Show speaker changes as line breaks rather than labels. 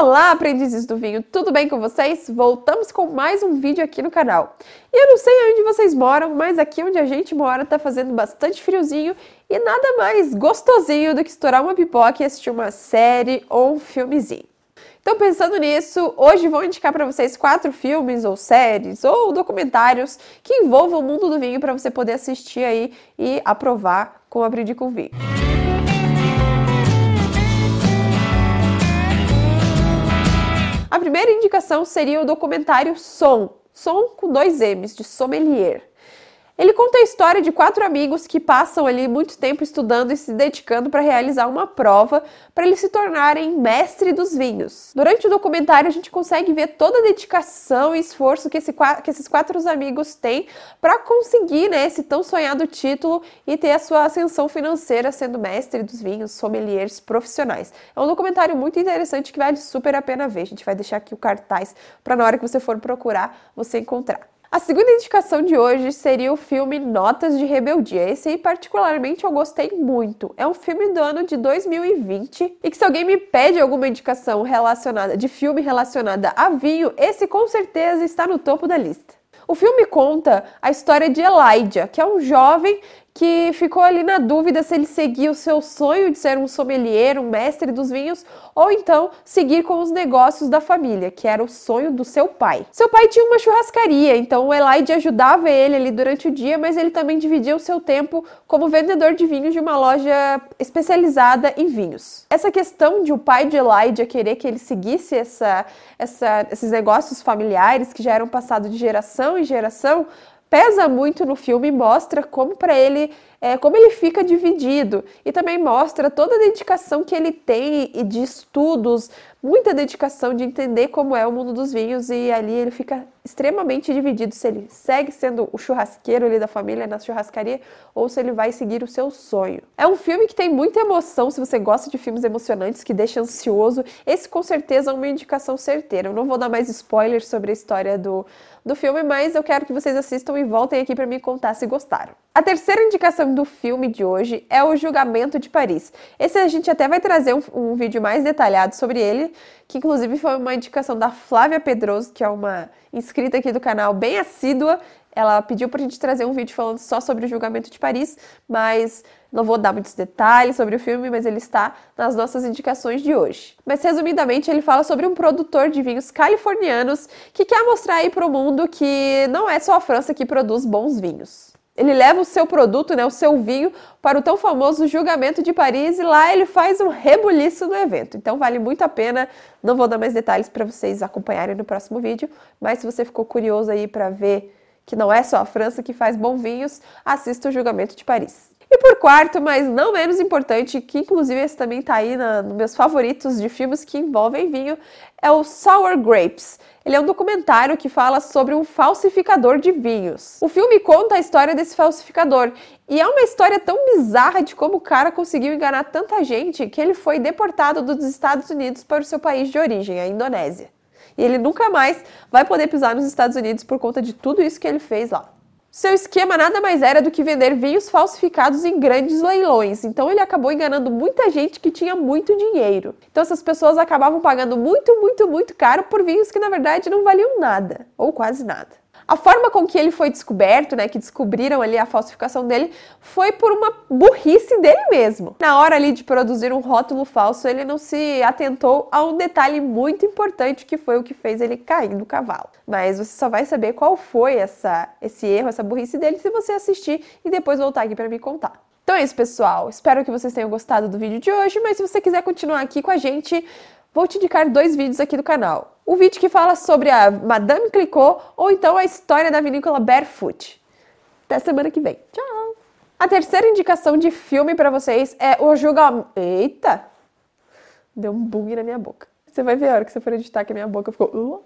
Olá, aprendizes do vinho, tudo bem com vocês? Voltamos com mais um vídeo aqui no canal. E eu não sei onde vocês moram, mas aqui onde a gente mora tá fazendo bastante friozinho e nada mais gostosinho do que estourar uma pipoca e assistir uma série ou um filmezinho. Então, pensando nisso, hoje vou indicar para vocês quatro filmes ou séries ou documentários que envolvam o mundo do vinho para você poder assistir aí e aprovar com Aprendi com Vinho. A primeira indicação seria o documentário Som, Som com dois M's, de sommelier. Ele conta a história de quatro amigos que passam ali muito tempo estudando e se dedicando para realizar uma prova para eles se tornarem mestre dos vinhos. Durante o documentário a gente consegue ver toda a dedicação e esforço que, esse, que esses quatro amigos têm para conseguir né, esse tão sonhado título e ter a sua ascensão financeira sendo mestre dos vinhos, sommeliers profissionais. É um documentário muito interessante que vale super a pena ver. A gente vai deixar aqui o cartaz para na hora que você for procurar você encontrar. A segunda indicação de hoje seria o filme Notas de Rebeldia. Esse aí, particularmente, eu gostei muito. É um filme do ano de 2020 e que, se alguém me pede alguma indicação relacionada de filme relacionada a vinho, esse com certeza está no topo da lista. O filme conta a história de Elijah, que é um jovem que ficou ali na dúvida se ele seguia o seu sonho de ser um sommelier, um mestre dos vinhos, ou então seguir com os negócios da família, que era o sonho do seu pai. Seu pai tinha uma churrascaria, então o Elijah ajudava ele ali durante o dia, mas ele também dividia o seu tempo como vendedor de vinhos de uma loja especializada em vinhos. Essa questão de o pai de Elijah querer que ele seguisse essa, essa, esses negócios familiares que já eram passados de geração em geração pesa muito no filme e mostra como para ele é, como ele fica dividido e também mostra toda a dedicação que ele tem e de estudos, muita dedicação de entender como é o mundo dos vinhos e ali ele fica extremamente dividido se ele segue sendo o churrasqueiro ali da família na churrascaria ou se ele vai seguir o seu sonho. É um filme que tem muita emoção, se você gosta de filmes emocionantes que deixa ansioso, esse com certeza é uma indicação certeira. Eu não vou dar mais spoilers sobre a história do, do filme, mas eu quero que vocês assistam e voltem aqui para me contar se gostaram. A terceira indicação do filme de hoje é o Julgamento de Paris. Esse a gente até vai trazer um, um, vídeo mais detalhado sobre ele, que inclusive foi uma indicação da Flávia Pedroso, que é uma inscrita aqui do canal bem assídua. Ela pediu para a gente trazer um vídeo falando só sobre o Julgamento de Paris, mas não vou dar muitos detalhes sobre o filme, mas ele está nas nossas indicações de hoje. Mas resumidamente, ele fala sobre um produtor de vinhos californianos que quer mostrar aí para o mundo que não é só a França que produz bons vinhos ele leva o seu produto, né, o seu vinho, para o tão famoso julgamento de Paris e lá ele faz um rebuliço no evento. Então vale muito a pena. Não vou dar mais detalhes para vocês acompanharem no próximo vídeo, mas se você ficou curioso aí para ver que não é só a França que faz bons vinhos, assista o julgamento de Paris. E por quarto, mas não menos importante, que inclusive esse também está aí na, nos meus favoritos de filmes que envolvem vinho, é o Sour Grapes. Ele é um documentário que fala sobre um falsificador de vinhos. O filme conta a história desse falsificador e é uma história tão bizarra de como o cara conseguiu enganar tanta gente que ele foi deportado dos Estados Unidos para o seu país de origem, a Indonésia. E ele nunca mais vai poder pisar nos Estados Unidos por conta de tudo isso que ele fez lá. Seu esquema nada mais era do que vender vinhos falsificados em grandes leilões. Então ele acabou enganando muita gente que tinha muito dinheiro. Então essas pessoas acabavam pagando muito, muito, muito caro por vinhos que na verdade não valiam nada, ou quase nada. A forma com que ele foi descoberto, né, que descobriram ali a falsificação dele, foi por uma burrice dele mesmo. Na hora ali de produzir um rótulo falso, ele não se atentou a um detalhe muito importante que foi o que fez ele cair do cavalo. Mas você só vai saber qual foi essa, esse erro, essa burrice dele se você assistir e depois voltar aqui para me contar. Então é isso, pessoal. Espero que vocês tenham gostado do vídeo de hoje, mas se você quiser continuar aqui com a gente, vou te indicar dois vídeos aqui do canal. O vídeo que fala sobre a Madame Clicquot ou então a história da vinícola Barefoot. Até semana que vem. Tchau! A terceira indicação de filme para vocês é o julgamento. Eita! Deu um bug na minha boca. Você vai ver a hora que você for editar que a minha boca ficou. Uh.